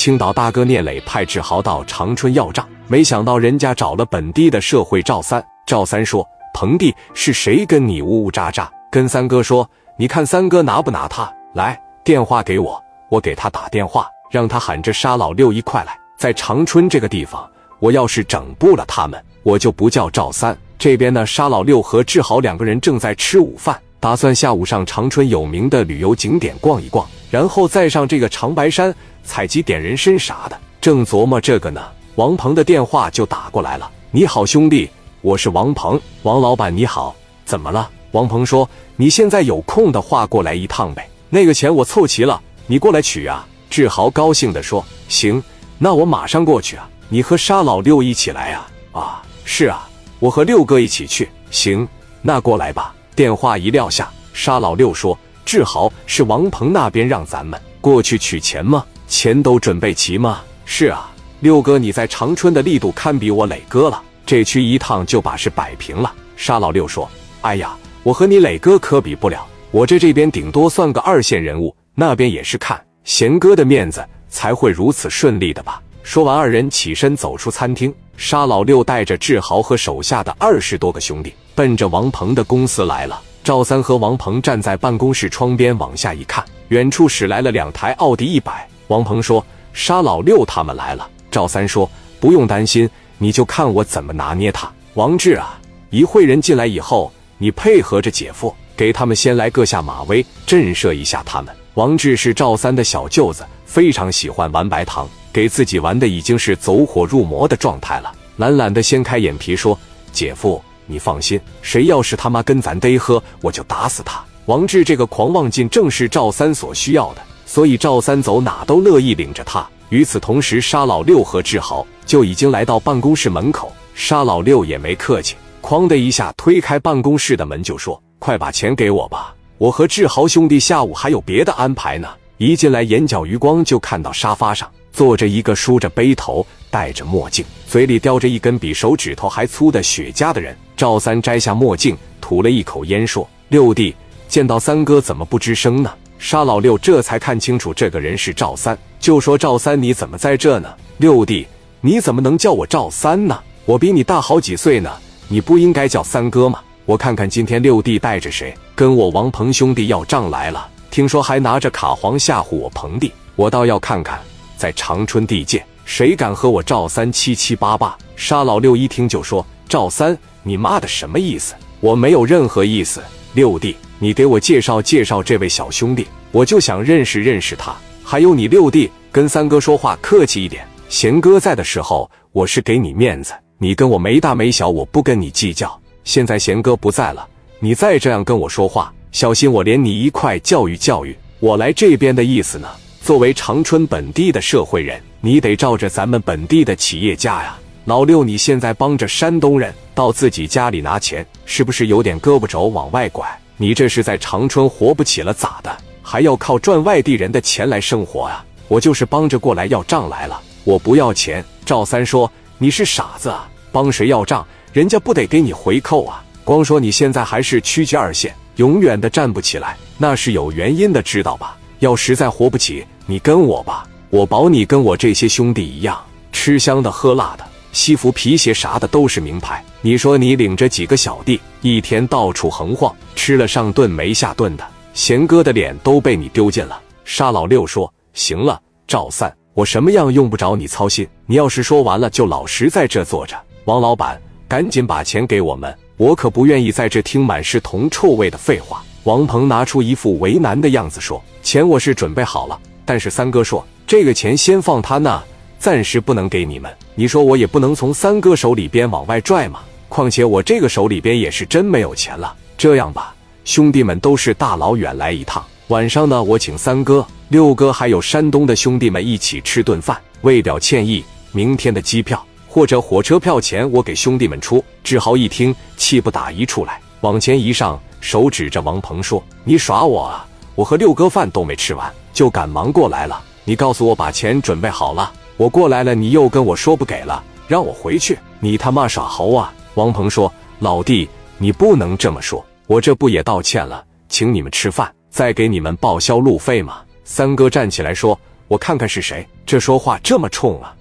青岛大哥聂磊派志豪到长春要账，没想到人家找了本地的社会赵三。赵三说：“彭弟是谁跟你呜呜喳喳？”跟三哥说：“你看三哥拿不拿他？来电话给我，我给他打电话，让他喊着沙老六一块来。在长春这个地方，我要是整不了他们，我就不叫赵三。”这边呢，沙老六和志豪两个人正在吃午饭，打算下午上长春有名的旅游景点逛一逛，然后再上这个长白山采集点人参啥的。正琢磨这个呢，王鹏的电话就打过来了。“你好，兄弟，我是王鹏，王老板你好，怎么了？”王鹏说：“你现在有空的话，过来一趟呗。那个钱我凑齐了，你过来取啊。”志豪高兴地说：“行，那我马上过去啊。你和沙老六一起来啊？啊，是啊。”我和六哥一起去，行，那过来吧。电话一撂下，沙老六说：“志豪是王鹏那边让咱们过去取钱吗？钱都准备齐吗？”“是啊，六哥你在长春的力度堪比我磊哥了，这区一趟就把事摆平了。”沙老六说：“哎呀，我和你磊哥可比不了，我这这边顶多算个二线人物，那边也是看贤哥的面子才会如此顺利的吧。”说完，二人起身走出餐厅。沙老六带着志豪和手下的二十多个兄弟，奔着王鹏的公司来了。赵三和王鹏站在办公室窗边，往下一看，远处驶来了两台奥迪一百。王鹏说：“沙老六他们来了。”赵三说：“不用担心，你就看我怎么拿捏他。”王志啊，一会人进来以后，你配合着姐夫，给他们先来个下马威，震慑一下他们。王志是赵三的小舅子，非常喜欢玩白糖。给自己玩的已经是走火入魔的状态了，懒懒的掀开眼皮说：“姐夫，你放心，谁要是他妈跟咱嘚喝，我就打死他。”王志这个狂妄劲正是赵三所需要的，所以赵三走哪都乐意领着他。与此同时，沙老六和志豪就已经来到办公室门口。沙老六也没客气，哐的一下推开办公室的门就说：“快把钱给我吧，我和志豪兄弟下午还有别的安排呢。”一进来，眼角余光就看到沙发上。坐着一个梳着背头、戴着墨镜、嘴里叼着一根比手指头还粗的雪茄的人。赵三摘下墨镜，吐了一口烟，说：“六弟，见到三哥怎么不吱声呢？”沙老六这才看清楚这个人是赵三，就说：“赵三，你怎么在这呢？”六弟，你怎么能叫我赵三呢？我比你大好几岁呢，你不应该叫三哥吗？我看看今天六弟带着谁，跟我王鹏兄弟要账来了。听说还拿着卡簧吓唬我鹏弟，我倒要看看。在长春地界，谁敢和我赵三七七八八？沙老六一听就说：“赵三，你妈的什么意思？我没有任何意思。六弟，你给我介绍介绍这位小兄弟，我就想认识认识他。还有你六弟，跟三哥说话客气一点。贤哥在的时候，我是给你面子，你跟我没大没小，我不跟你计较。现在贤哥不在了，你再这样跟我说话，小心我连你一块教育教育。我来这边的意思呢？”作为长春本地的社会人，你得照着咱们本地的企业家呀。老六，你现在帮着山东人到自己家里拿钱，是不是有点胳膊肘往外拐？你这是在长春活不起了咋的？还要靠赚外地人的钱来生活啊？我就是帮着过来要账来了，我不要钱。赵三说：“你是傻子啊？帮谁要账？人家不得给你回扣啊？光说你现在还是区级二线，永远的站不起来，那是有原因的，知道吧？”要实在活不起，你跟我吧，我保你跟我这些兄弟一样，吃香的喝辣的，西服皮鞋啥的都是名牌。你说你领着几个小弟，一天到处横晃，吃了上顿没下顿的，贤哥的脸都被你丢尽了。沙老六说：“行了，赵三，我什么样用不着你操心。你要是说完了，就老实在这坐着。王老板，赶紧把钱给我们，我可不愿意在这听满是铜臭味的废话。”王鹏拿出一副为难的样子说：“钱我是准备好了，但是三哥说这个钱先放他那，暂时不能给你们。你说我也不能从三哥手里边往外拽嘛。况且我这个手里边也是真没有钱了。这样吧，兄弟们都是大老远来一趟，晚上呢我请三哥、六哥还有山东的兄弟们一起吃顿饭，为表歉意，明天的机票或者火车票钱我给兄弟们出。”志豪一听，气不打一处来，往前一上。手指着王鹏说：“你耍我啊！我和六哥饭都没吃完，就赶忙过来了。你告诉我把钱准备好了，我过来了，你又跟我说不给了，让我回去。你他妈耍猴啊！”王鹏说：“老弟，你不能这么说，我这不也道歉了，请你们吃饭，再给你们报销路费吗？”三哥站起来说：“我看看是谁。这说话这么冲啊！